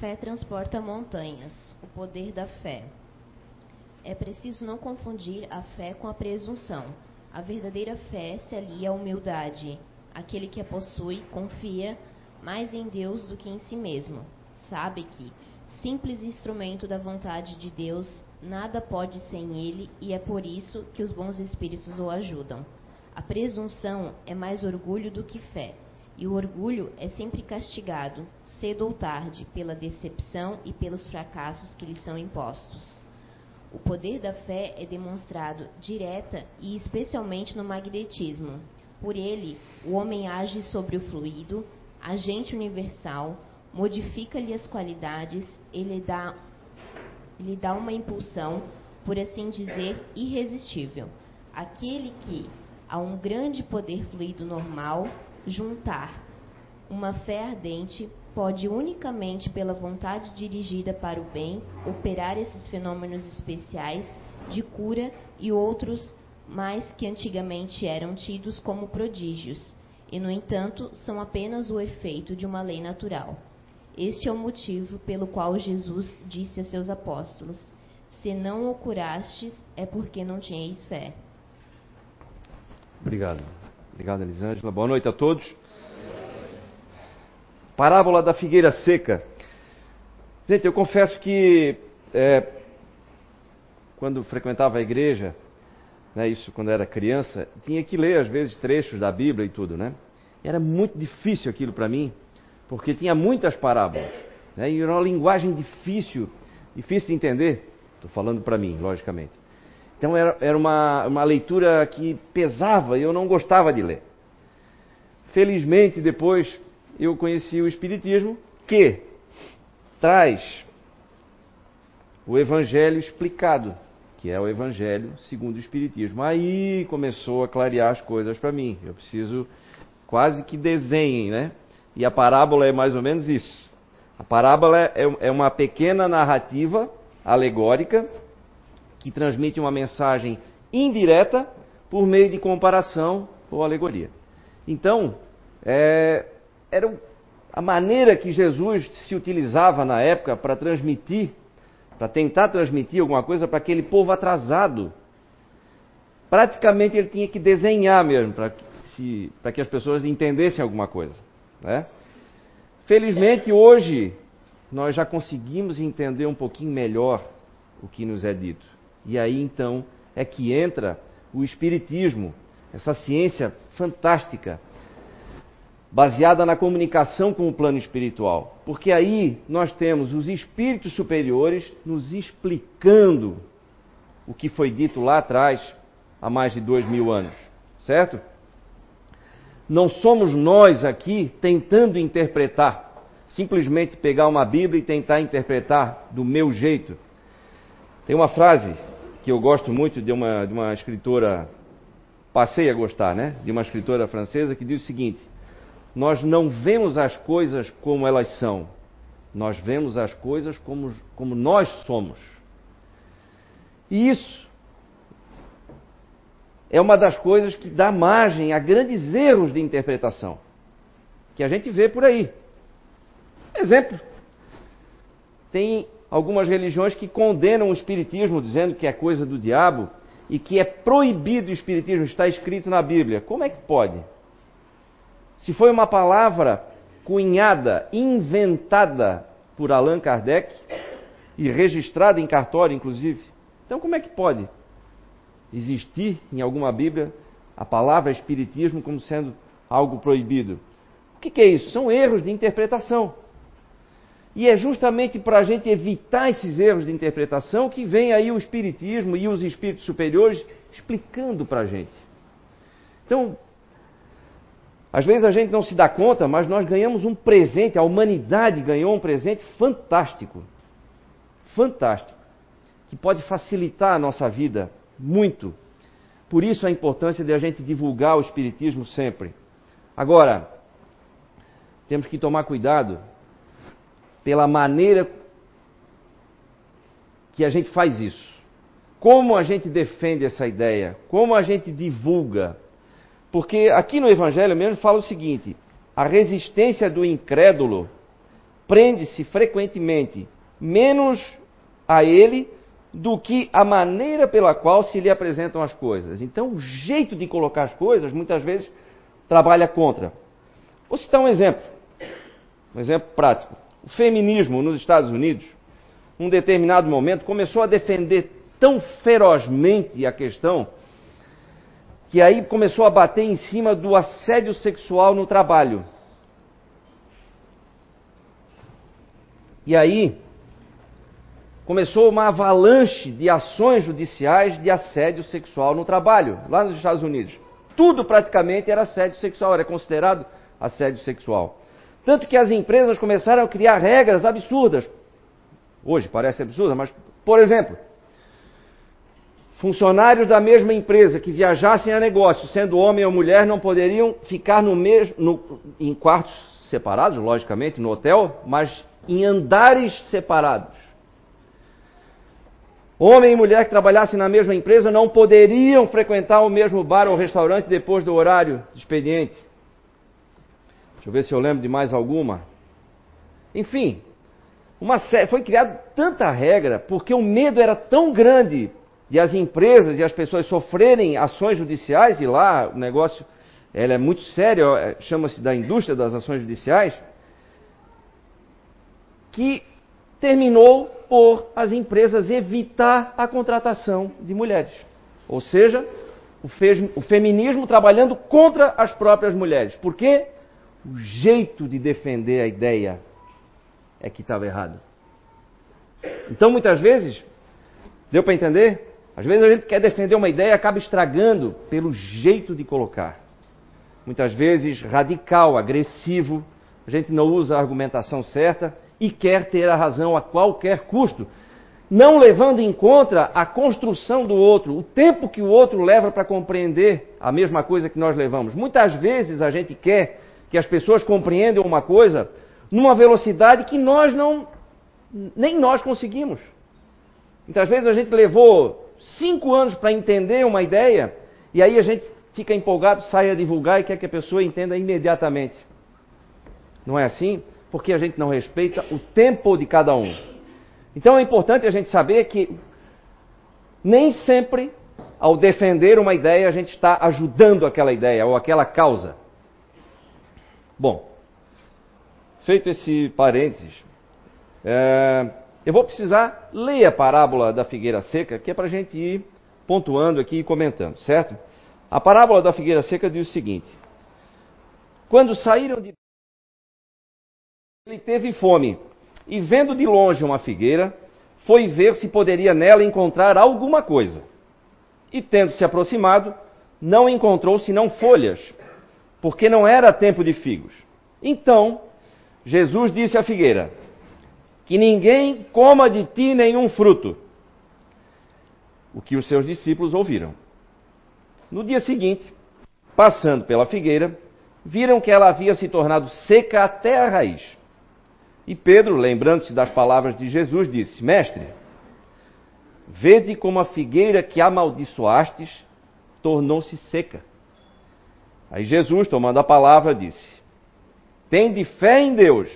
fé transporta montanhas. O poder da fé. É preciso não confundir a fé com a presunção. A verdadeira fé se alia à humildade. Aquele que a possui confia mais em Deus do que em si mesmo. Sabe que, simples instrumento da vontade de Deus, nada pode sem ele e é por isso que os bons espíritos o ajudam. A presunção é mais orgulho do que fé, e o orgulho é sempre castigado, cedo ou tarde, pela decepção e pelos fracassos que lhe são impostos. O poder da fé é demonstrado direta e especialmente no magnetismo. Por ele, o homem age sobre o fluido, agente universal, modifica-lhe as qualidades, ele dá, lhe dá uma impulsão, por assim dizer, irresistível. Aquele que, a um grande poder fluido normal, juntar uma fé ardente, pode unicamente pela vontade dirigida para o bem operar esses fenômenos especiais de cura e outros mais que antigamente eram tidos como prodígios, e no entanto são apenas o efeito de uma lei natural. Este é o motivo pelo qual Jesus disse a seus apóstolos: Se não o curastes, é porque não tinhais fé. Obrigado. Obrigado, Elisângela. Boa noite a todos. Parábola da figueira seca. Gente, eu confesso que é, quando frequentava a igreja, né, isso quando era criança, tinha que ler às vezes trechos da Bíblia e tudo, né? Era muito difícil aquilo para mim, porque tinha muitas parábolas, né, e era uma linguagem difícil, difícil de entender. Estou falando para mim, logicamente. Então era, era uma, uma leitura que pesava e eu não gostava de ler. Felizmente, depois eu conheci o Espiritismo, que traz o Evangelho explicado, que é o Evangelho segundo o Espiritismo. Aí começou a clarear as coisas para mim. Eu preciso quase que desenhem, né? E a parábola é mais ou menos isso. A parábola é, é uma pequena narrativa alegórica que transmite uma mensagem indireta por meio de comparação ou alegoria. Então, é, era a maneira que Jesus se utilizava na época para transmitir, para tentar transmitir alguma coisa para aquele povo atrasado. Praticamente ele tinha que desenhar mesmo para que, que as pessoas entendessem alguma coisa. Né? Felizmente hoje nós já conseguimos entender um pouquinho melhor o que nos é dito. E aí então é que entra o Espiritismo, essa ciência fantástica baseada na comunicação com o plano espiritual. Porque aí nós temos os espíritos superiores nos explicando o que foi dito lá atrás, há mais de dois mil anos, certo? Não somos nós aqui tentando interpretar, simplesmente pegar uma Bíblia e tentar interpretar do meu jeito. Tem uma frase que eu gosto muito de uma, de uma escritora, passei a gostar, né? De uma escritora francesa que diz o seguinte: nós não vemos as coisas como elas são, nós vemos as coisas como, como nós somos. E isso é uma das coisas que dá margem a grandes erros de interpretação, que a gente vê por aí. Exemplo: tem algumas religiões que condenam o espiritismo, dizendo que é coisa do diabo e que é proibido o espiritismo, está escrito na Bíblia. Como é que pode? Se foi uma palavra cunhada, inventada por Allan Kardec e registrada em cartório, inclusive, então como é que pode existir em alguma Bíblia a palavra Espiritismo como sendo algo proibido? O que, é isso? São erros de interpretação. E é justamente para a gente evitar esses erros de interpretação que vem aí o Espiritismo e os espíritos superiores explicando para a gente. Então, às vezes a gente não se dá conta, mas nós ganhamos um presente, a humanidade ganhou um presente fantástico. Fantástico. Que pode facilitar a nossa vida muito. Por isso a importância de a gente divulgar o Espiritismo sempre. Agora, temos que tomar cuidado pela maneira que a gente faz isso. Como a gente defende essa ideia, como a gente divulga porque aqui no Evangelho mesmo fala o seguinte: a resistência do incrédulo prende-se frequentemente menos a ele do que a maneira pela qual se lhe apresentam as coisas. Então, o jeito de colocar as coisas, muitas vezes, trabalha contra. Vou citar um exemplo, um exemplo prático. O feminismo nos Estados Unidos, num determinado momento, começou a defender tão ferozmente a questão que aí começou a bater em cima do assédio sexual no trabalho. E aí começou uma avalanche de ações judiciais de assédio sexual no trabalho, lá nos Estados Unidos. Tudo praticamente era assédio sexual, era considerado assédio sexual. Tanto que as empresas começaram a criar regras absurdas. Hoje parece absurda, mas, por exemplo, funcionários da mesma empresa que viajassem a negócio, sendo homem ou mulher, não poderiam ficar no mesmo, no, em quartos separados, logicamente, no hotel, mas em andares separados. Homem e mulher que trabalhassem na mesma empresa não poderiam frequentar o mesmo bar ou restaurante depois do horário de expediente. Deixa eu ver se eu lembro de mais alguma. Enfim, uma foi criada tanta regra porque o medo era tão grande de as empresas e as pessoas sofrerem ações judiciais e lá o negócio ela é muito sério, é, chama-se da indústria das ações judiciais, que terminou por as empresas evitar a contratação de mulheres. Ou seja, o feminismo trabalhando contra as próprias mulheres. Por quê? O jeito de defender a ideia é que estava errado. Então, muitas vezes, deu para entender? Às vezes a gente quer defender uma ideia e acaba estragando pelo jeito de colocar. Muitas vezes radical, agressivo, a gente não usa a argumentação certa e quer ter a razão a qualquer custo, não levando em conta a construção do outro, o tempo que o outro leva para compreender a mesma coisa que nós levamos. Muitas vezes a gente quer que as pessoas compreendam uma coisa numa velocidade que nós não, nem nós conseguimos. Muitas vezes a gente levou cinco anos para entender uma ideia e aí a gente fica empolgado, sai a divulgar e quer que a pessoa entenda imediatamente. Não é assim? Porque a gente não respeita o tempo de cada um. Então é importante a gente saber que nem sempre, ao defender uma ideia, a gente está ajudando aquela ideia ou aquela causa. Bom, feito esse parênteses, é, eu vou precisar ler a parábola da figueira seca, que é para a gente ir pontuando aqui e comentando, certo? A parábola da figueira seca diz o seguinte: Quando saíram de. Ele teve fome, e vendo de longe uma figueira, foi ver se poderia nela encontrar alguma coisa. E tendo se aproximado, não encontrou senão folhas, porque não era tempo de figos. Então, Jesus disse à figueira: Que ninguém coma de ti nenhum fruto. O que os seus discípulos ouviram. No dia seguinte, passando pela figueira, viram que ela havia se tornado seca até a raiz. E Pedro, lembrando-se das palavras de Jesus, disse: Mestre, vede como a figueira que amaldiçoastes tornou-se seca. Aí Jesus, tomando a palavra, disse: Tende fé em Deus.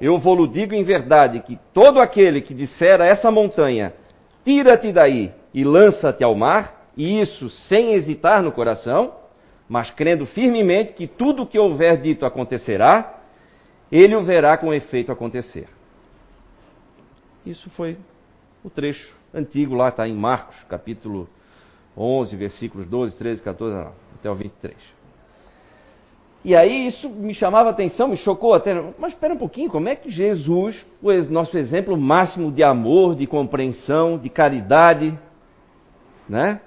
Eu vou-lhe digo em verdade que todo aquele que disser a essa montanha, tira-te daí e lança-te ao mar, e isso sem hesitar no coração, mas crendo firmemente que tudo o que houver dito acontecerá, ele o verá com efeito acontecer. Isso foi o trecho antigo, lá está em Marcos, capítulo 11, versículos 12, 13, 14, até o 23. E aí isso me chamava a atenção, me chocou até. Mas espera um pouquinho, como é que Jesus, o nosso exemplo máximo de amor, de compreensão, de caridade, né?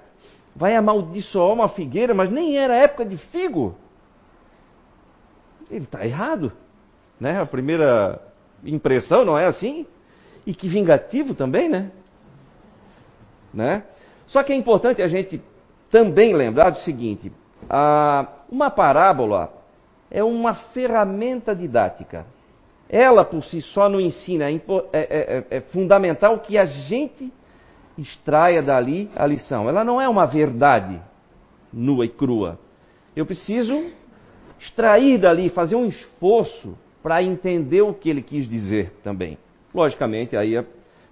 Vai amaldiçoar uma figueira, mas nem era época de figo. Ele está errado, né? A primeira impressão não é assim? E que vingativo também, né? né? Só que é importante a gente também lembrar do seguinte: uma parábola é uma ferramenta didática. Ela por si só não ensina, é, é, é, é, fundamental que a gente extraia dali a lição. Ela não é uma verdade nua e crua. Eu preciso extrair dali, fazer um esforço para entender o que ele quis dizer também. Logicamente, aí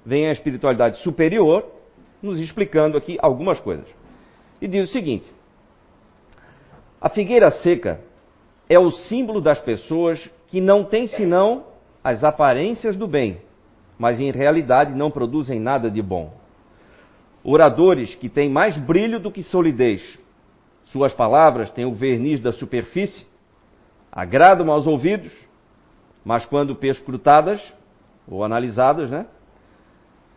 vem a espiritualidade superior nos explicando aqui algumas coisas. E diz o seguinte: a figueira seca é o símbolo das pessoas que não têm senão as aparências do bem, mas em realidade não produzem nada de bom. Oradores que têm mais brilho do que solidez. Suas palavras têm o verniz da superfície, agradam aos ouvidos, mas quando perscrutadas ou analisadas, né,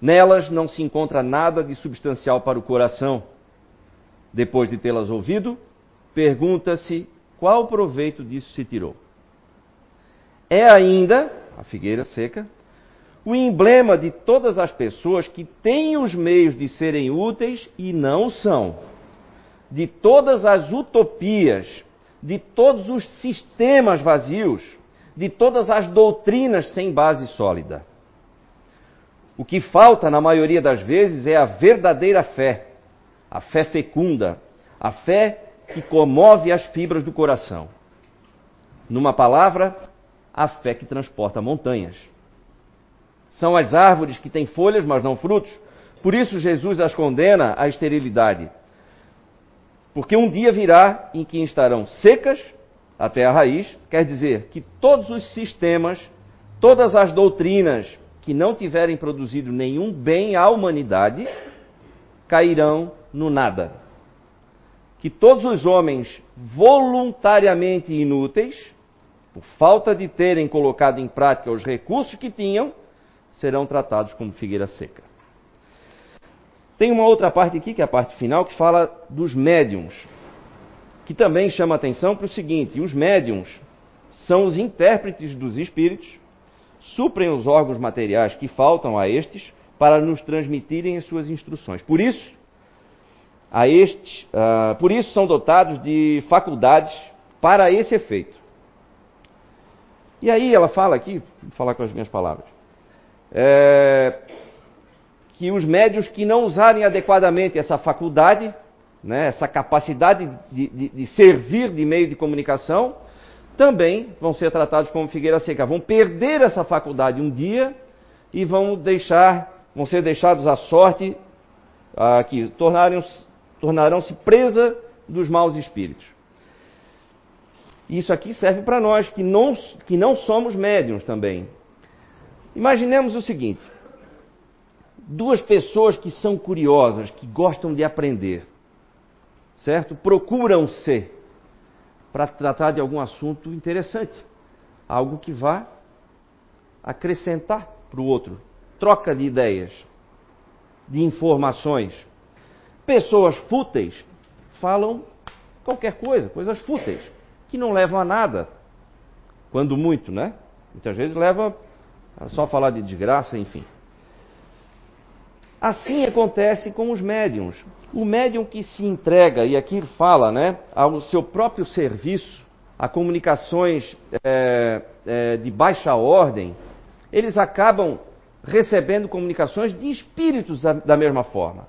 nelas não se encontra nada de substancial para o coração. Depois de tê-las ouvido, pergunta-se qual proveito disso se tirou. É ainda, a figueira seca, o emblema de todas as pessoas que têm os meios de serem úteis e não são, de todas as utopias, de todos os sistemas vazios, de todas as doutrinas sem base sólida. O que falta, na maioria das vezes, é a verdadeira fé, a fé fecunda, a fé que comove as fibras do coração. Numa palavra, a fé que transporta montanhas. São as árvores que têm folhas, mas não frutos. Por isso Jesus as condena à esterilidade. Porque um dia virá em que estarão secas até a raiz, quer dizer que todos os sistemas, todas as doutrinas que não tiverem produzido nenhum bem à humanidade, cairão no nada que todos os homens voluntariamente inúteis, por falta de terem colocado em prática os recursos que tinham, serão tratados como figueira seca. Tem uma outra parte aqui, que é a parte final, que fala dos médiums, que também chama atenção para o seguinte: os médiums são os intérpretes dos espíritos, suprem os órgãos materiais que faltam a estes para nos transmitirem as suas instruções. Por isso, a estes, uh, por isso são dotados de faculdades para esse efeito. E aí ela fala aqui, vou falar com as minhas palavras, é, que os médios que não usarem adequadamente essa faculdade, né, essa capacidade de, de, de servir de meio de comunicação, também vão ser tratados como figueira seca. Vão perder essa faculdade um dia e vão deixar, vão ser deixados à sorte uh, que tornarem tornarão-se presa dos maus espíritos. Isso aqui serve para nós que não, que não somos médiums também. Imaginemos o seguinte: duas pessoas que são curiosas, que gostam de aprender, certo? Procuram ser para tratar de algum assunto interessante, algo que vá acrescentar para o outro, troca de ideias, de informações. Pessoas fúteis falam qualquer coisa, coisas fúteis, que não levam a nada. Quando muito, né? Muitas vezes leva a só falar de desgraça, enfim. Assim acontece com os médiums. O médium que se entrega, e aqui fala, né, ao seu próprio serviço, a comunicações é, é, de baixa ordem, eles acabam recebendo comunicações de espíritos da, da mesma forma.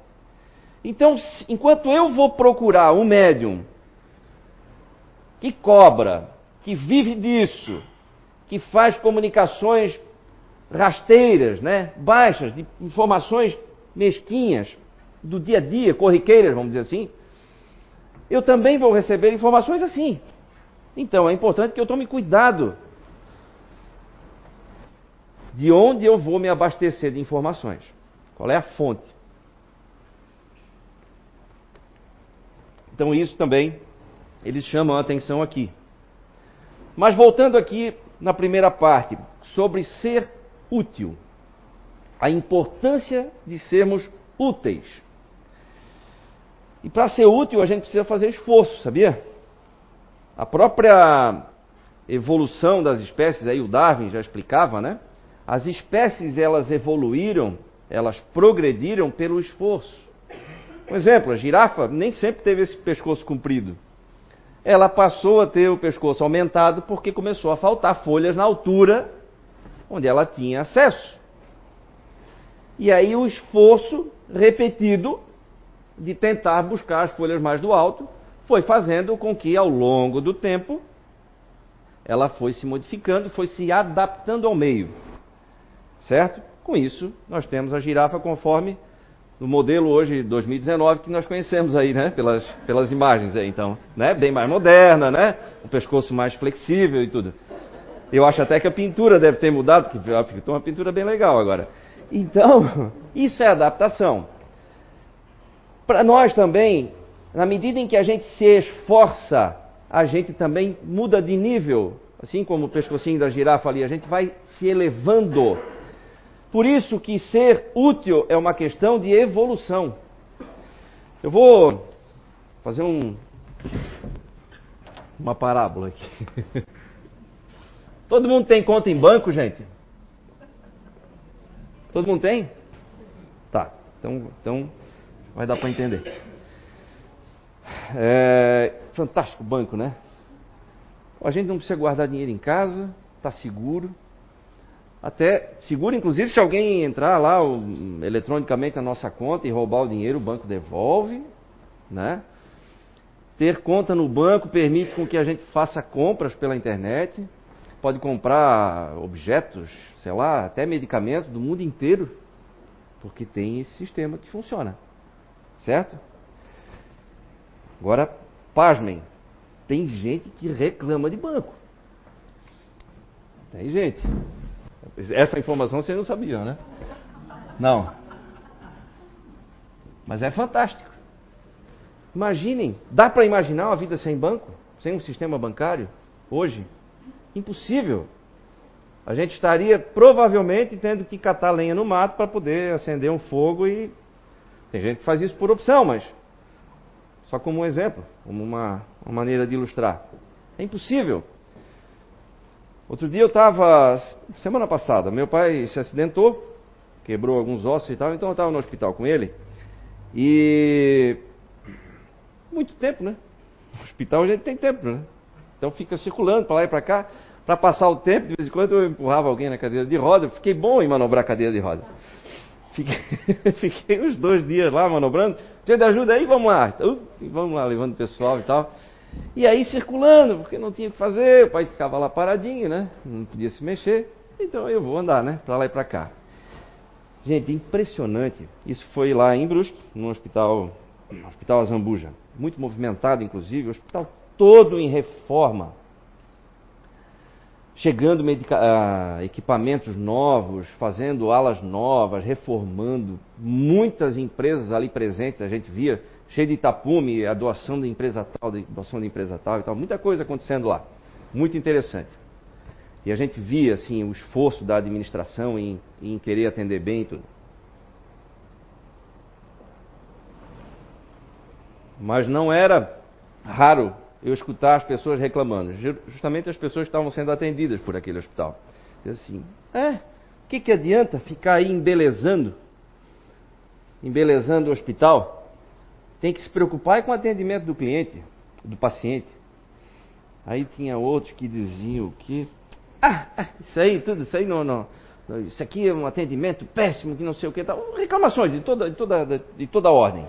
Então, enquanto eu vou procurar um médium que cobra, que vive disso, que faz comunicações rasteiras, né, baixas, de informações mesquinhas do dia a dia, corriqueiras, vamos dizer assim, eu também vou receber informações assim. Então é importante que eu tome cuidado de onde eu vou me abastecer de informações. Qual é a fonte? Então isso também eles chamam a atenção aqui. Mas voltando aqui na primeira parte, sobre ser útil. A importância de sermos úteis. E para ser útil a gente precisa fazer esforço, sabia? A própria evolução das espécies, aí o Darwin já explicava, né? As espécies elas evoluíram, elas progrediram pelo esforço. Um exemplo, a girafa nem sempre teve esse pescoço comprido. Ela passou a ter o pescoço aumentado porque começou a faltar folhas na altura onde ela tinha acesso. E aí o esforço repetido de tentar buscar as folhas mais do alto foi fazendo com que ao longo do tempo ela foi se modificando, foi se adaptando ao meio. Certo? Com isso, nós temos a girafa conforme no modelo hoje 2019 que nós conhecemos aí, né? Pelas, pelas imagens aí, então, né? Bem mais moderna, né? O pescoço mais flexível e tudo. Eu acho até que a pintura deve ter mudado, porque ficou uma pintura bem legal agora. Então, isso é adaptação. Para nós também, na medida em que a gente se esforça, a gente também muda de nível. Assim como o pescocinho da girafa ali, a gente vai se elevando. Por isso que ser útil é uma questão de evolução. Eu vou fazer um, uma parábola aqui. Todo mundo tem conta em banco, gente? Todo mundo tem? Tá, então, então vai dar para entender. É, fantástico banco, né? A gente não precisa guardar dinheiro em casa, está seguro. Até seguro, inclusive, se alguém entrar lá eletronicamente na nossa conta e roubar o dinheiro, o banco devolve, né? Ter conta no banco permite com que a gente faça compras pela internet, pode comprar objetos, sei lá, até medicamentos do mundo inteiro, porque tem esse sistema que funciona, certo? Agora, pasmem, tem gente que reclama de banco. Tem gente. Essa informação vocês não sabiam, né? Não. Mas é fantástico. Imaginem, dá para imaginar uma vida sem banco? Sem um sistema bancário? Hoje? Impossível. A gente estaria provavelmente tendo que catar lenha no mato para poder acender um fogo e. Tem gente que faz isso por opção, mas. Só como um exemplo, como uma, uma maneira de ilustrar. É impossível. Outro dia eu estava, semana passada, meu pai se acidentou, quebrou alguns ossos e tal, então eu estava no hospital com ele. E. Muito tempo, né? No hospital a gente tem tempo, né? Então fica circulando para lá e para cá. Para passar o tempo, de vez em quando eu empurrava alguém na cadeira de roda. Fiquei bom em manobrar a cadeira de roda. Fiquei, fiquei uns dois dias lá manobrando. De ajuda aí? Vamos lá. Uh, vamos lá, levando o pessoal e tal. E aí circulando, porque não tinha o que fazer, o pai ficava lá paradinho, né? Não podia se mexer. Então eu vou andar, né? Para lá e para cá. Gente, impressionante. Isso foi lá em Brusque, no hospital, no hospital Azambuja. Muito movimentado, inclusive. O hospital todo em reforma. Chegando uh, equipamentos novos, fazendo alas novas, reformando. Muitas empresas ali presentes, a gente via cheio de tapume, a doação da empresa tal, a doação da empresa tal e tal, muita coisa acontecendo lá. Muito interessante. E a gente via assim o esforço da administração em, em querer atender bem e tudo. Mas não era raro eu escutar as pessoas reclamando. Justamente as pessoas estavam sendo atendidas por aquele hospital. E assim, é, o que, que adianta ficar aí embelezando? Embelezando o hospital? Tem que se preocupar com o atendimento do cliente, do paciente. Aí tinha outros que diziam que ah, ah, isso aí, tudo isso aí não, não, isso aqui é um atendimento péssimo, que não sei o que tal. Reclamações de toda, de toda, de toda ordem.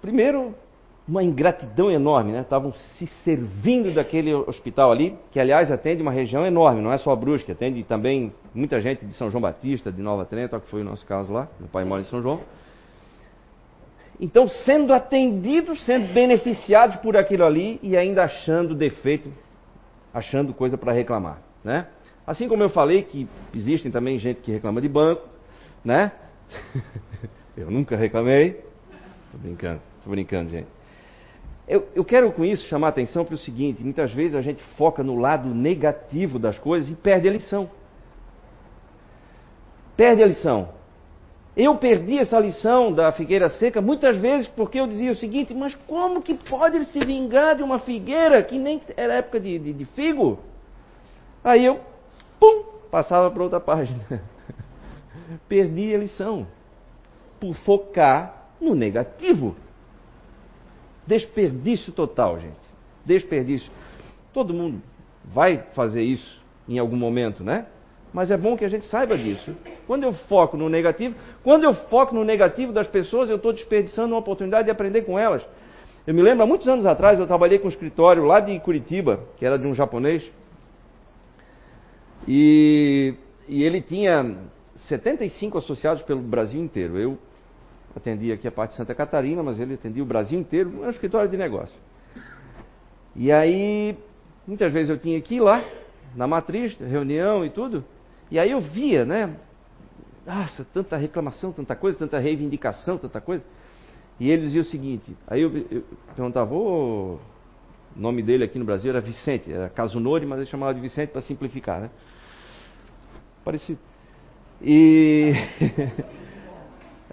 Primeiro, uma ingratidão enorme, né? Estavam se servindo daquele hospital ali, que aliás atende uma região enorme, não é só Brusque, atende também muita gente de São João Batista, de Nova Trento, que foi o nosso caso lá, meu pai mora em São João. Então, sendo atendidos, sendo beneficiados por aquilo ali e ainda achando defeito, achando coisa para reclamar, né? Assim como eu falei que existem também gente que reclama de banco, né? eu nunca reclamei. Tô brincando, tô brincando, gente. Eu, eu quero com isso chamar a atenção para o seguinte: muitas vezes a gente foca no lado negativo das coisas e perde a lição. Perde a lição. Eu perdi essa lição da figueira seca muitas vezes porque eu dizia o seguinte: mas como que pode se vingar de uma figueira que nem era época de, de, de figo? Aí eu, pum, passava para outra página. perdi a lição por focar no negativo. Desperdício total, gente. Desperdício. Todo mundo vai fazer isso em algum momento, né? Mas é bom que a gente saiba disso. Quando eu foco no negativo, quando eu foco no negativo das pessoas, eu estou desperdiçando uma oportunidade de aprender com elas. Eu me lembro, há muitos anos atrás, eu trabalhei com um escritório lá de Curitiba, que era de um japonês, e, e ele tinha 75 associados pelo Brasil inteiro. Eu atendia aqui a parte de Santa Catarina, mas ele atendia o Brasil inteiro, um escritório de negócio. E aí, muitas vezes eu tinha que ir lá, na matriz, reunião e tudo, e aí eu via, né? Nossa, tanta reclamação, tanta coisa, tanta reivindicação, tanta coisa. E ele dizia o seguinte, aí eu, eu perguntava, o nome dele aqui no Brasil era Vicente, era Casunori, mas ele chamava de Vicente para simplificar, né? Parecido. E.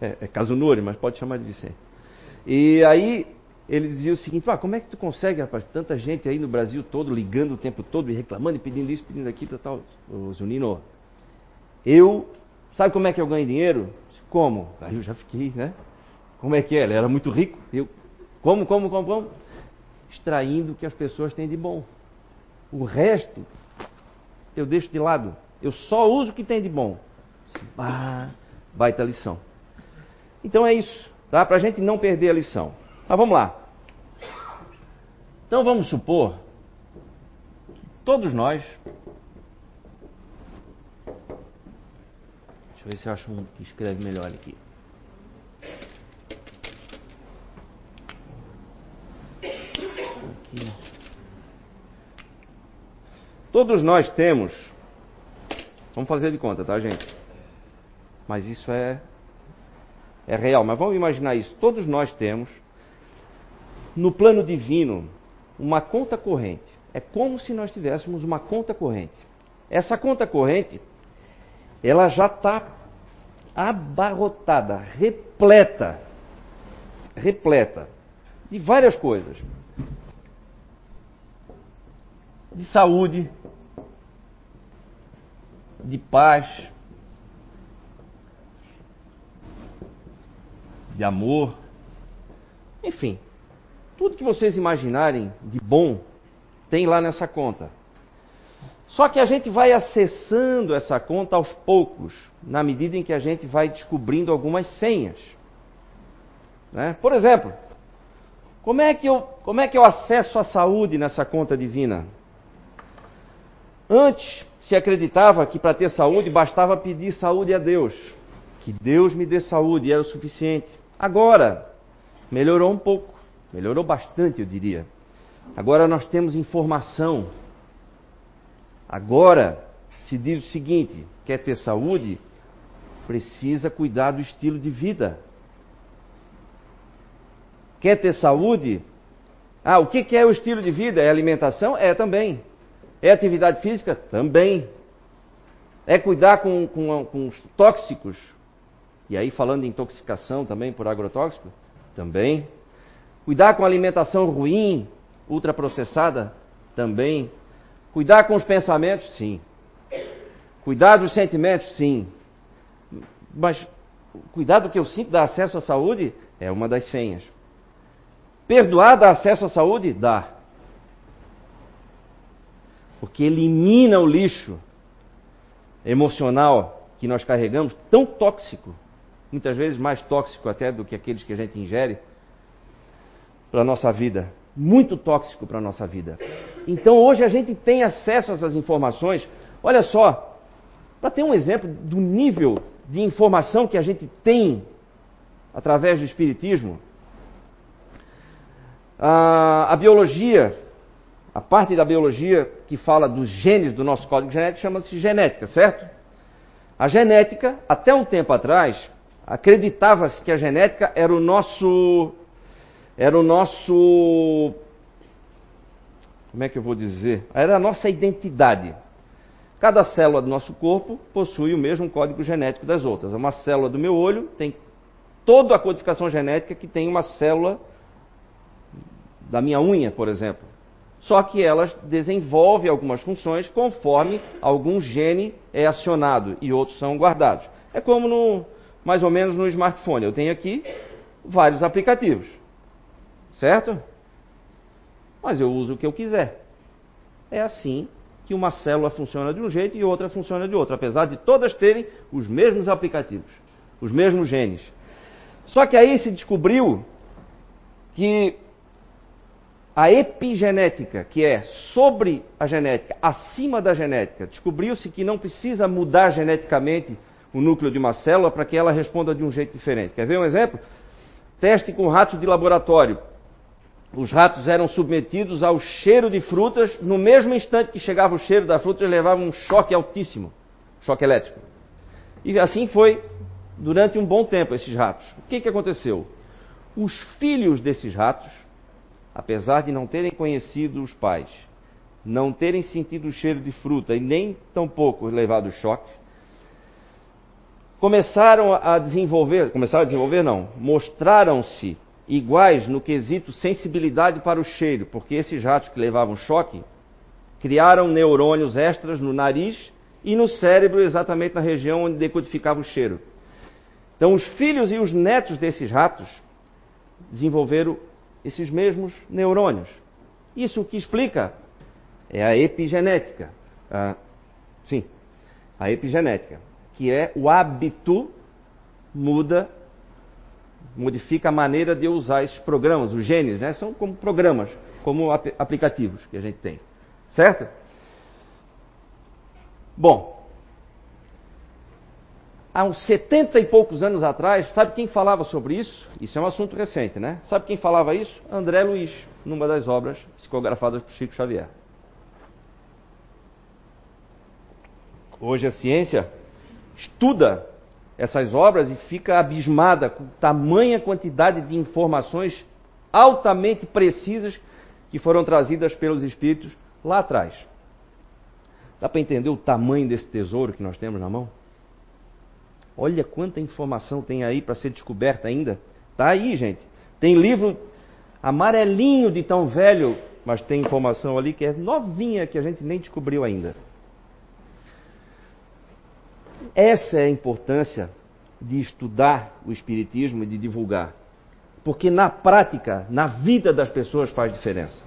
é, é Casunori, mas pode chamar de Vicente. E aí ele dizia o seguinte: ah, como é que tu consegue, rapaz, tanta gente aí no Brasil todo ligando o tempo todo e reclamando e pedindo isso, pedindo aquilo, tal. Ô, Zunino, eu, sabe como é que eu ganho dinheiro? Como? Aí eu já fiquei, né? Como é que é? Ele era muito rico. Eu, como, como, como, como? Extraindo o que as pessoas têm de bom. O resto eu deixo de lado. Eu só uso o que tem de bom. Ah, baita lição. Então é isso, tá? Para a gente não perder a lição. Mas vamos lá. Então vamos supor que todos nós. Deixa eu ver se eu acho um que escreve melhor aqui. Aqui. Todos nós temos. Vamos fazer de conta, tá, gente? Mas isso é é real. Mas vamos imaginar isso. Todos nós temos no plano divino uma conta corrente. É como se nós tivéssemos uma conta corrente. Essa conta corrente, ela já está abarrotada, repleta, repleta de várias coisas. De saúde, de paz, de amor, enfim, tudo que vocês imaginarem de bom tem lá nessa conta. Só que a gente vai acessando essa conta aos poucos, na medida em que a gente vai descobrindo algumas senhas. Né? Por exemplo, como é, que eu, como é que eu acesso a saúde nessa conta divina? Antes se acreditava que para ter saúde bastava pedir saúde a Deus, que Deus me dê saúde era o suficiente. Agora, melhorou um pouco, melhorou bastante, eu diria. Agora nós temos informação. Agora se diz o seguinte: quer ter saúde? Precisa cuidar do estilo de vida. Quer ter saúde? Ah, o que é o estilo de vida? É alimentação? É também. É atividade física? Também. É cuidar com, com, com os tóxicos? E aí, falando de intoxicação também por agrotóxico? Também. Cuidar com alimentação ruim, ultraprocessada? Também. Cuidar com os pensamentos? Sim. Cuidar dos sentimentos? Sim. Mas cuidar do que eu sinto dá acesso à saúde? É uma das senhas. Perdoar dá acesso à saúde? Dá porque elimina o lixo emocional que nós carregamos, tão tóxico, muitas vezes mais tóxico até do que aqueles que a gente ingere, para a nossa vida. Muito tóxico para a nossa vida. Então hoje a gente tem acesso a essas informações. Olha só, para ter um exemplo do nível de informação que a gente tem através do Espiritismo, a, a biologia a parte da biologia que fala dos genes do nosso código genético chama-se genética, certo? A genética, até um tempo atrás, acreditava-se que a genética era o nosso. Era o nosso. Como é que eu vou dizer? Era a nossa identidade. Cada célula do nosso corpo possui o mesmo código genético das outras. Uma célula do meu olho tem toda a codificação genética que tem uma célula da minha unha, por exemplo. Só que elas desenvolvem algumas funções conforme algum gene é acionado e outros são guardados. É como no, mais ou menos no smartphone. Eu tenho aqui vários aplicativos. Certo? Mas eu uso o que eu quiser. É assim que uma célula funciona de um jeito e outra funciona de outro, apesar de todas terem os mesmos aplicativos, os mesmos genes. Só que aí se descobriu que a epigenética, que é sobre a genética, acima da genética, descobriu-se que não precisa mudar geneticamente o núcleo de uma célula para que ela responda de um jeito diferente. Quer ver um exemplo? Teste com ratos de laboratório. Os ratos eram submetidos ao cheiro de frutas, no mesmo instante que chegava o cheiro da fruta, eles levavam um choque altíssimo, choque elétrico. E assim foi durante um bom tempo esses ratos. O que, que aconteceu? Os filhos desses ratos apesar de não terem conhecido os pais, não terem sentido o cheiro de fruta e nem tampouco levado choque, começaram a desenvolver, começaram a desenvolver não, mostraram-se iguais no quesito sensibilidade para o cheiro, porque esses ratos que levavam choque criaram neurônios extras no nariz e no cérebro, exatamente na região onde decodificava o cheiro. Então, os filhos e os netos desses ratos desenvolveram esses mesmos neurônios. Isso o que explica é a epigenética. Ah, sim, a epigenética, que é o hábito muda, modifica a maneira de usar esses programas, os genes, né? São como programas, como aplicativos que a gente tem. Certo? Bom, há uns 70 e poucos anos atrás, sabe quem falava sobre isso? Isso é um assunto recente, né? Sabe quem falava isso? André Luiz, numa das obras psicografadas por Chico Xavier. Hoje a ciência estuda essas obras e fica abismada com tamanha quantidade de informações altamente precisas que foram trazidas pelos espíritos lá atrás. Dá para entender o tamanho desse tesouro que nós temos na mão? Olha quanta informação tem aí para ser descoberta ainda. Tá aí, gente. Tem livro amarelinho de tão velho, mas tem informação ali que é novinha que a gente nem descobriu ainda. Essa é a importância de estudar o espiritismo e de divulgar. Porque na prática, na vida das pessoas faz diferença.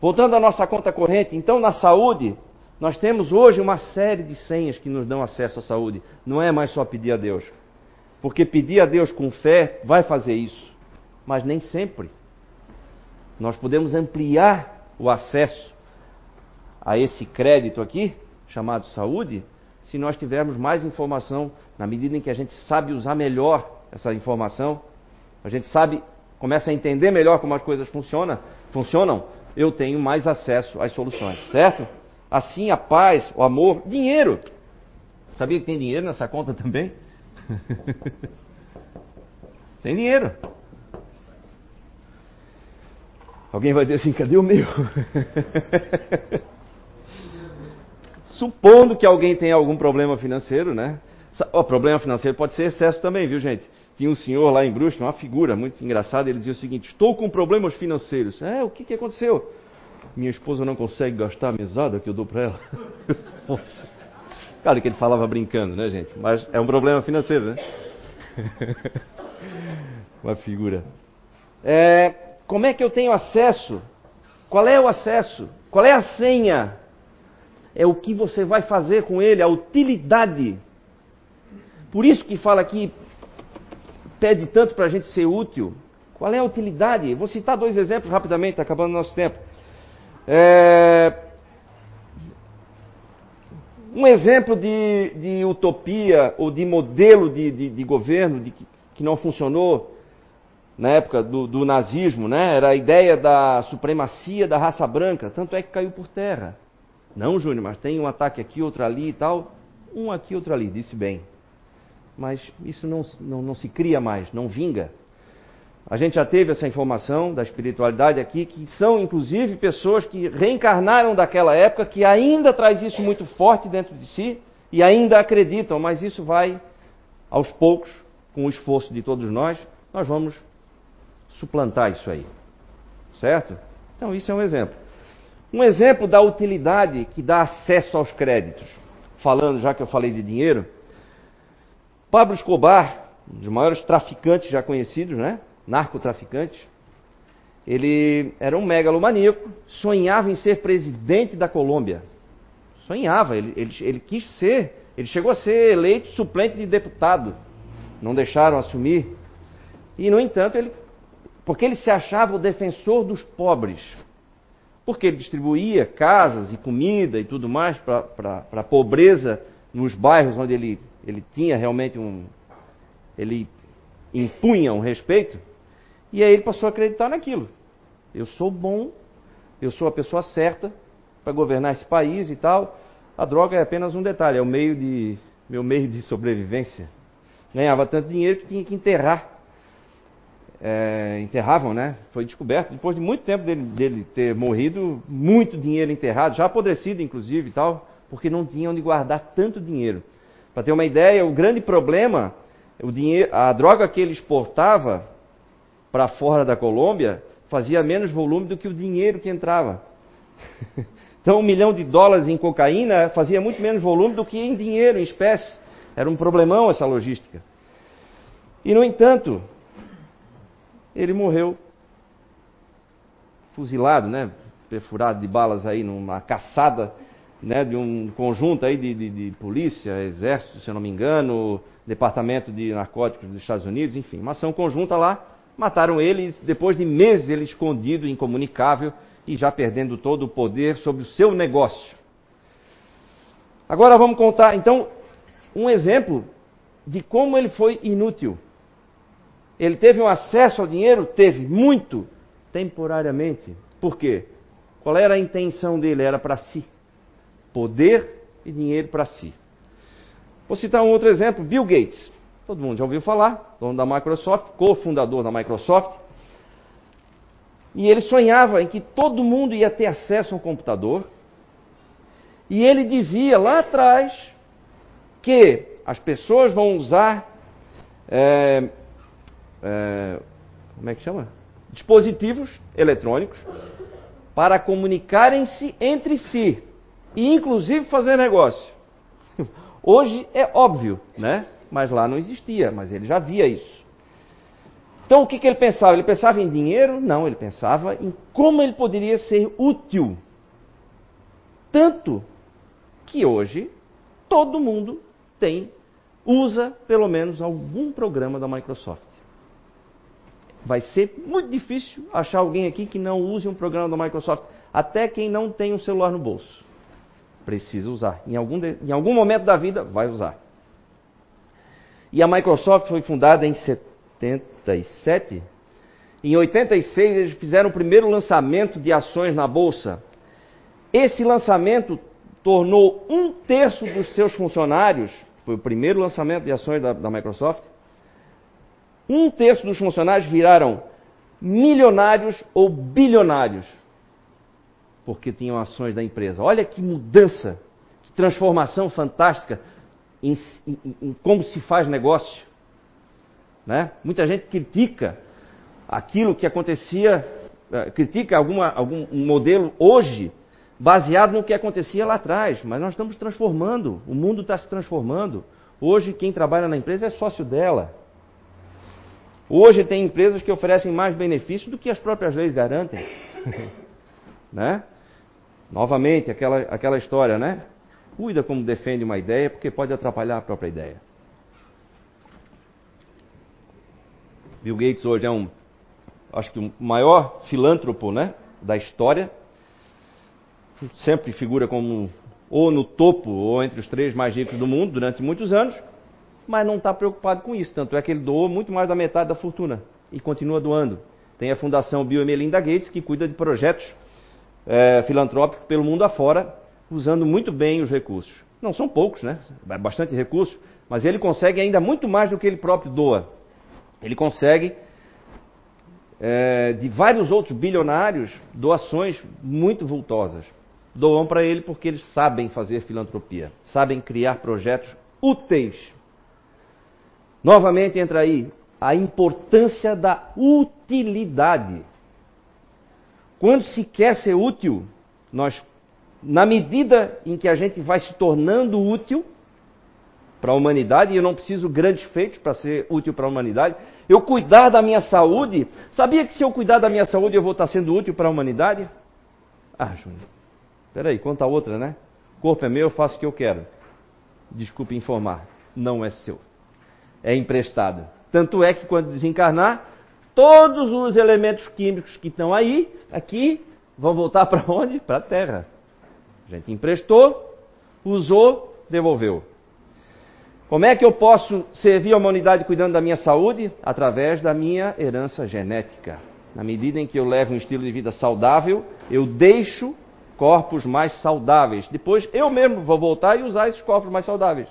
Voltando à nossa conta corrente, então na saúde, nós temos hoje uma série de senhas que nos dão acesso à saúde. Não é mais só pedir a Deus. Porque pedir a Deus com fé vai fazer isso. Mas nem sempre. Nós podemos ampliar o acesso a esse crédito aqui, chamado saúde, se nós tivermos mais informação, na medida em que a gente sabe usar melhor essa informação, a gente sabe, começa a entender melhor como as coisas funcionam, funcionam, eu tenho mais acesso às soluções, certo? Assim a paz, o amor, dinheiro. Sabia que tem dinheiro nessa conta também? tem dinheiro. Alguém vai dizer assim: cadê o meu? Supondo que alguém tenha algum problema financeiro, né? O problema financeiro pode ser excesso também, viu, gente? Tinha um senhor lá em Brusque, uma figura muito engraçada, ele dizia o seguinte: Estou com problemas financeiros. É, o que, que aconteceu? minha esposa não consegue gastar a mesada que eu dou para ela. claro que ele falava brincando, né, gente? Mas é um problema financeiro, né? Uma figura. É, como é que eu tenho acesso? Qual é o acesso? Qual é a senha? É o que você vai fazer com ele, a utilidade. Por isso que fala aqui, pede tanto para a gente ser útil. Qual é a utilidade? Vou citar dois exemplos rapidamente, está acabando o nosso tempo. É... Um exemplo de, de, utopia ou de modelo de, de, de governo de, que não funcionou na época do, do, nazismo, né? Era a ideia da supremacia da raça branca, tanto é que caiu por terra. Não, Júnior, mas tem um ataque aqui, outro ali e tal. Um aqui, outro ali, disse bem. Mas isso não, não, não se cria mais, não vinga. A gente já teve essa informação da espiritualidade aqui, que são inclusive pessoas que reencarnaram daquela época, que ainda traz isso muito forte dentro de si e ainda acreditam, mas isso vai aos poucos, com o esforço de todos nós, nós vamos suplantar isso aí. Certo? Então, isso é um exemplo. Um exemplo da utilidade que dá acesso aos créditos. Falando, já que eu falei de dinheiro, Pablo Escobar, um dos maiores traficantes já conhecidos, né? narcotraficante. Ele era um megalomaníaco, sonhava em ser presidente da Colômbia. Sonhava, ele, ele, ele quis ser, ele chegou a ser eleito suplente de deputado. Não deixaram assumir. E, no entanto, ele, porque ele se achava o defensor dos pobres, porque ele distribuía casas e comida e tudo mais para a pobreza nos bairros onde ele, ele tinha realmente um. ele impunha um respeito, e aí ele passou a acreditar naquilo. Eu sou bom, eu sou a pessoa certa para governar esse país e tal. A droga é apenas um detalhe, é o meio de meu meio de sobrevivência. Ganhava tanto dinheiro que tinha que enterrar. É, enterravam, né? Foi descoberto depois de muito tempo dele, dele ter morrido, muito dinheiro enterrado, já apodrecido inclusive e tal, porque não tinha onde guardar tanto dinheiro. Para ter uma ideia, o grande problema, o dinheiro, a droga que ele exportava para fora da Colômbia fazia menos volume do que o dinheiro que entrava. Então, um milhão de dólares em cocaína fazia muito menos volume do que em dinheiro, em espécie. Era um problemão essa logística. E, no entanto, ele morreu fuzilado, né? perfurado de balas aí numa caçada né? de um conjunto aí de, de, de polícia, exército, se eu não me engano, departamento de narcóticos dos Estados Unidos, enfim, uma ação conjunta lá. Mataram ele, depois de meses ele escondido, incomunicável, e já perdendo todo o poder sobre o seu negócio. Agora vamos contar, então, um exemplo de como ele foi inútil. Ele teve um acesso ao dinheiro? Teve, muito, temporariamente. Por quê? Qual era a intenção dele? Era para si. Poder e dinheiro para si. Vou citar um outro exemplo: Bill Gates. Todo mundo já ouviu falar, dono da Microsoft, cofundador da Microsoft. E ele sonhava em que todo mundo ia ter acesso a um computador. E ele dizia lá atrás que as pessoas vão usar. É, é, como é que chama? Dispositivos eletrônicos para comunicarem-se entre si e inclusive fazer negócio. Hoje é óbvio, né? Mas lá não existia, mas ele já via isso. Então o que, que ele pensava? Ele pensava em dinheiro? Não, ele pensava em como ele poderia ser útil. Tanto que hoje todo mundo tem, usa pelo menos algum programa da Microsoft. Vai ser muito difícil achar alguém aqui que não use um programa da Microsoft, até quem não tem um celular no bolso. Precisa usar. Em algum, de, em algum momento da vida, vai usar. E a Microsoft foi fundada em 87. Em 86 eles fizeram o primeiro lançamento de ações na bolsa. Esse lançamento tornou um terço dos seus funcionários, foi o primeiro lançamento de ações da, da Microsoft, um terço dos funcionários viraram milionários ou bilionários, porque tinham ações da empresa. Olha que mudança, que transformação fantástica em, em, em como se faz negócio. Né? Muita gente critica aquilo que acontecia, eh, critica alguma, algum um modelo hoje baseado no que acontecia lá atrás, mas nós estamos transformando, o mundo está se transformando. Hoje quem trabalha na empresa é sócio dela. Hoje tem empresas que oferecem mais benefícios do que as próprias leis garantem. né? Novamente, aquela, aquela história, né? Cuida como defende uma ideia, porque pode atrapalhar a própria ideia. Bill Gates hoje é um, acho que o maior filântropo, né, da história. Sempre figura como ou no topo ou entre os três mais ricos do mundo durante muitos anos, mas não está preocupado com isso. Tanto é que ele doou muito mais da metade da fortuna e continua doando. Tem a Fundação Bill e Melinda Gates que cuida de projetos é, filantrópicos pelo mundo afora, usando muito bem os recursos. Não são poucos, né? É bastante recurso, mas ele consegue ainda muito mais do que ele próprio doa. Ele consegue, é, de vários outros bilionários, doações muito vultosas. Doam para ele porque eles sabem fazer filantropia, sabem criar projetos úteis. Novamente entra aí a importância da utilidade. Quando se quer ser útil, nós, na medida em que a gente vai se tornando útil, para a humanidade, e eu não preciso grandes feitos para ser útil para a humanidade. Eu cuidar da minha saúde, sabia que se eu cuidar da minha saúde eu vou estar sendo útil para a humanidade? Ah, Júnior, peraí, conta outra, né? O corpo é meu, eu faço o que eu quero. Desculpe informar, não é seu. É emprestado. Tanto é que quando desencarnar, todos os elementos químicos que estão aí, aqui, vão voltar para onde? Para a Terra. A gente emprestou, usou, devolveu. Como é que eu posso servir a humanidade cuidando da minha saúde? Através da minha herança genética. Na medida em que eu levo um estilo de vida saudável, eu deixo corpos mais saudáveis. Depois eu mesmo vou voltar e usar esses corpos mais saudáveis.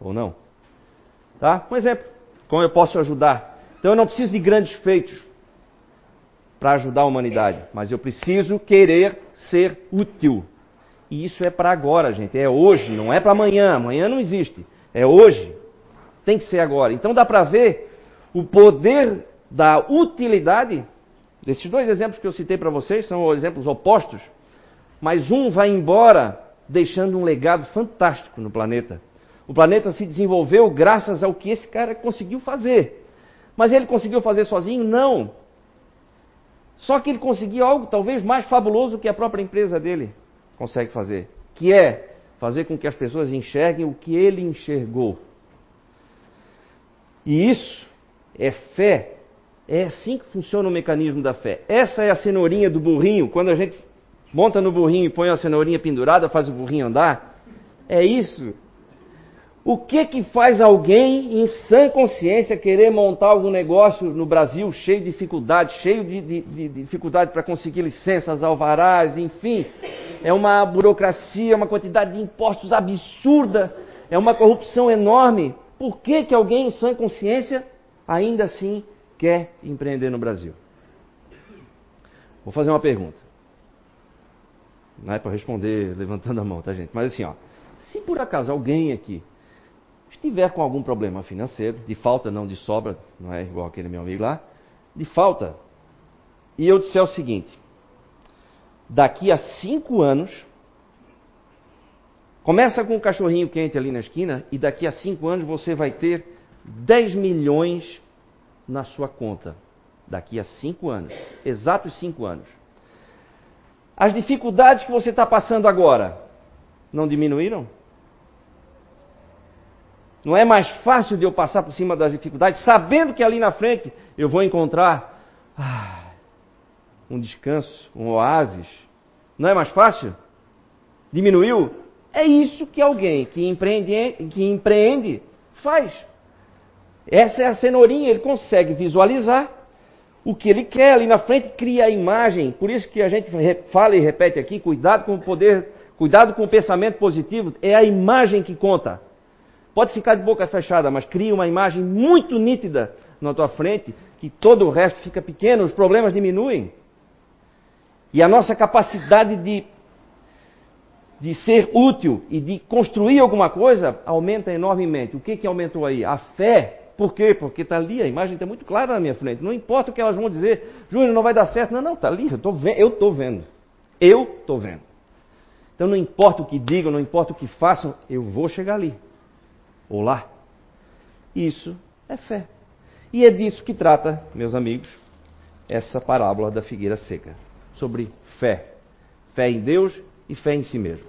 Ou não? Tá? Um exemplo. Como eu posso ajudar? Então eu não preciso de grandes feitos para ajudar a humanidade, mas eu preciso querer ser útil. E isso é para agora, gente. É hoje, não é para amanhã. Amanhã não existe. É hoje. Tem que ser agora. Então dá para ver o poder da utilidade. Desses dois exemplos que eu citei para vocês são exemplos opostos, mas um vai embora deixando um legado fantástico no planeta. O planeta se desenvolveu graças ao que esse cara conseguiu fazer. Mas ele conseguiu fazer sozinho? Não. Só que ele conseguiu algo talvez mais fabuloso que a própria empresa dele consegue fazer, que é fazer com que as pessoas enxerguem o que ele enxergou. E isso é fé. É assim que funciona o mecanismo da fé. Essa é a cenourinha do burrinho. Quando a gente monta no burrinho e põe a cenourinha pendurada, faz o burrinho andar. É isso. O que que faz alguém em sã consciência querer montar algum negócio no Brasil cheio de dificuldade, cheio de, de, de dificuldade para conseguir licenças, alvarás, enfim? É uma burocracia, uma quantidade de impostos absurda, é uma corrupção enorme. Por que, que alguém em sã consciência ainda assim quer empreender no Brasil? Vou fazer uma pergunta. Não é para responder levantando a mão, tá, gente? Mas assim, ó. Se por acaso alguém aqui estiver com algum problema financeiro, de falta, não de sobra, não é igual aquele meu amigo lá, de falta, e eu disser o seguinte: daqui a cinco anos, começa com um cachorrinho quente ali na esquina, e daqui a cinco anos você vai ter 10 milhões na sua conta. Daqui a cinco anos, exatos cinco anos. As dificuldades que você está passando agora não diminuíram? Não é mais fácil de eu passar por cima das dificuldades, sabendo que ali na frente eu vou encontrar ah, um descanso, um oásis? Não é mais fácil? Diminuiu? É isso que alguém que empreende, que empreende faz. Essa é a cenourinha, ele consegue visualizar o que ele quer ali na frente, cria a imagem. Por isso que a gente fala e repete aqui, cuidado com o poder, cuidado com o pensamento positivo, é a imagem que conta. Pode ficar de boca fechada, mas cria uma imagem muito nítida na tua frente, que todo o resto fica pequeno, os problemas diminuem. E a nossa capacidade de, de ser útil e de construir alguma coisa aumenta enormemente. O que, que aumentou aí? A fé. Por quê? Porque está ali, a imagem está muito clara na minha frente. Não importa o que elas vão dizer, Júnior, não vai dar certo. Não, não, está ali, eu estou vendo. Eu estou vendo. Eu estou vendo. Então não importa o que digam, não importa o que façam, eu vou chegar ali ou lá. Isso é fé. E é disso que trata, meus amigos, essa parábola da figueira seca. Sobre fé. Fé em Deus e fé em si mesmo.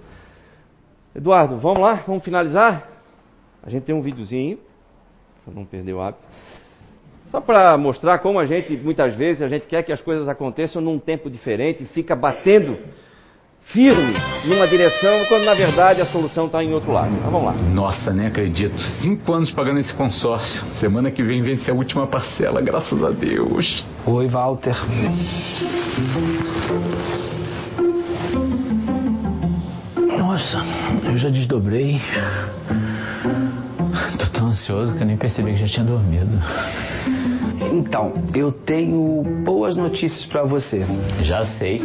Eduardo, vamos lá? Vamos finalizar? A gente tem um videozinho, para não perder o hábito. Só para mostrar como a gente, muitas vezes, a gente quer que as coisas aconteçam num tempo diferente, fica batendo firme numa direção, quando na verdade a solução está em outro lado. Mas vamos lá. Nossa, nem acredito. Cinco anos pagando esse consórcio. Semana que vem vence a última parcela, graças a Deus. Oi, Walter. Nossa, eu já desdobrei. Tô tão ansioso que eu nem percebi que já tinha dormido. Então, eu tenho boas notícias para você. Já sei.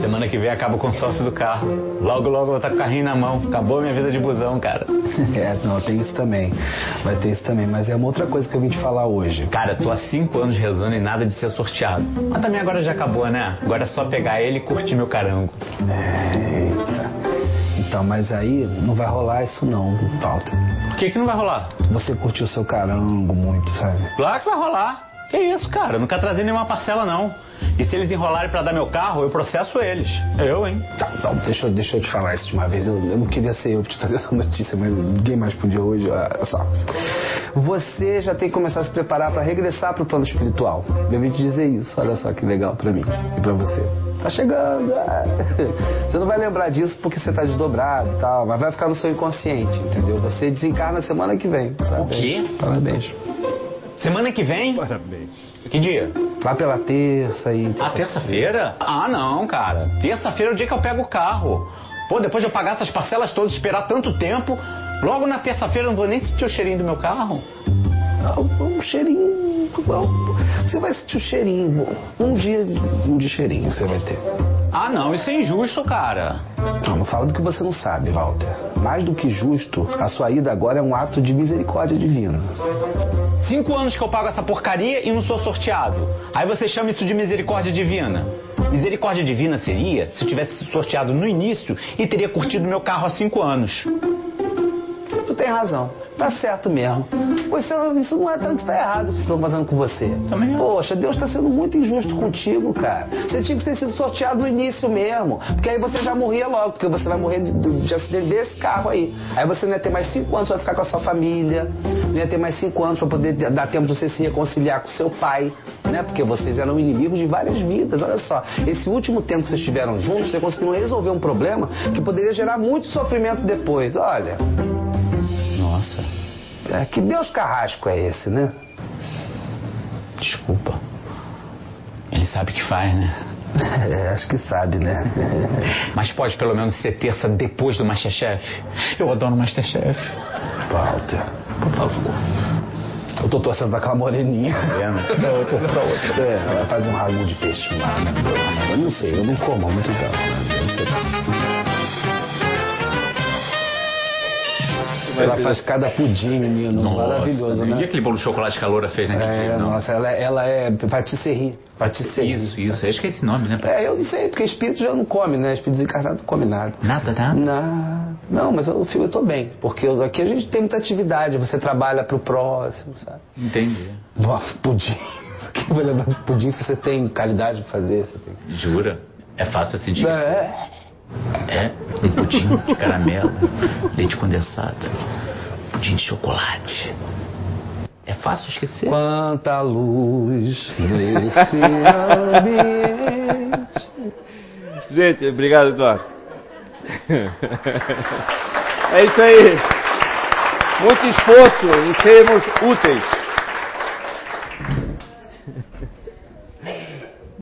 Semana que vem acaba o consórcio do carro. Logo, logo eu vou estar com o carrinho na mão. Acabou minha vida de busão, cara. É, não, tem isso também. Vai ter isso também. Mas é uma outra coisa que eu vim te falar hoje. Cara, tô há cinco anos rezando e nada de ser sorteado. Mas também agora já acabou, né? Agora é só pegar ele e curtir meu carango. Eita. Então, mas aí não vai rolar isso não, Walter. Por que que não vai rolar? Você curtiu seu carango muito, sabe? Claro que vai rolar. Que isso, cara? Eu nunca trazei nenhuma parcela, não. E se eles enrolarem pra dar meu carro, eu processo eles. Eu, hein? Tá, então, deixa, eu- deixa eu te falar isso de uma vez. Eu, eu não queria ser eu que te trazer essa notícia, mas ninguém mais podia hoje. Olha só. Você já tem que começar a se preparar para regressar pro plano espiritual. Eu vim te dizer isso. Olha só que legal pra mim e pra você. Tá chegando. ah. Você não vai lembrar disso porque você tá desdobrado e tal, mas vai ficar no seu inconsciente, entendeu? Você desencarna semana que vem. Parabéns. quê? Parabéns. Semana que vem? Parabéns. Que dia? Lá pela terça e. Ah, terça-feira? Ah, não, cara. Terça-feira é o dia que eu pego o carro. Pô, depois de eu pagar essas parcelas todas, esperar tanto tempo, logo na terça-feira eu não vou nem sentir o cheirinho do meu carro. Um cheirinho. Você vai sentir o cheirinho. Um dia de cheirinho você vai ter. Ah, não, isso é injusto, cara. Não, não fala do que você não sabe, Walter. Mais do que justo, a sua ida agora é um ato de misericórdia divina. Cinco anos que eu pago essa porcaria e não sou sorteado. Aí você chama isso de misericórdia divina. Misericórdia divina seria se eu tivesse sorteado no início e teria curtido meu carro há cinco anos. Tem razão. Tá certo mesmo. Você, isso não é tanto que tá errado o que estão fazendo com você. Também é. Poxa, Deus tá sendo muito injusto contigo, cara. Você tinha que ter sido sorteado no início mesmo. Porque aí você já morria logo, porque você vai morrer de, de- de acidente desse carro aí. Aí você não ia ter mais cinco anos pra ficar com a sua família. Não ia ter mais cinco anos pra poder dar tempo de você se reconciliar com seu pai. Né? Porque vocês eram inimigos de várias vidas. Olha só, esse último tempo que vocês estiveram juntos, vocês conseguiram resolver um problema que poderia gerar muito sofrimento depois. Olha. Nossa, É, que Deus carrasco é esse, né? desculpa. Ele sabe o que faz, né? É, acho que sabe, né? Mas pode pelo menos ser terça depois do Masterchef? Eu adoro Masterchef. Walter, por favor. Eu tô torcendo pra aquela moreninha. vendo? Não, eu torço pra outra. É, ela faz um ragu de peixe lá, né? Eu não sei, eu não como há muitos anos, mas eu sei. Ela faz cada pudim, menino. maravilhoso, E né? aquele bolo de chocolate que a Loura fez naquele É, nossa, ela, ela é patisserie. Patisserie. Isso, isso. Acho que é esse nome, né? É, eu não sei, porque espírito já não come, né? Espírito desencarnado não come nada. Nada, nada? Nada. Não, mas eu, eu tô bem, porque eu- aqui a gente tem muita atividade, você trabalha pro próximo, sabe? Entendi. Bom, pudim. Quem vai de pudim se você tem qualidade pra fazer? Você tem... Jura? É fácil assim de... É, É, um pudim de caramelo, leite condensado, pudim de chocolate. É fácil esquecer. quanta luz nesse ambiente. Gente, obrigado, Eduardo. É isso aí. Muito esforço em sermos úteis.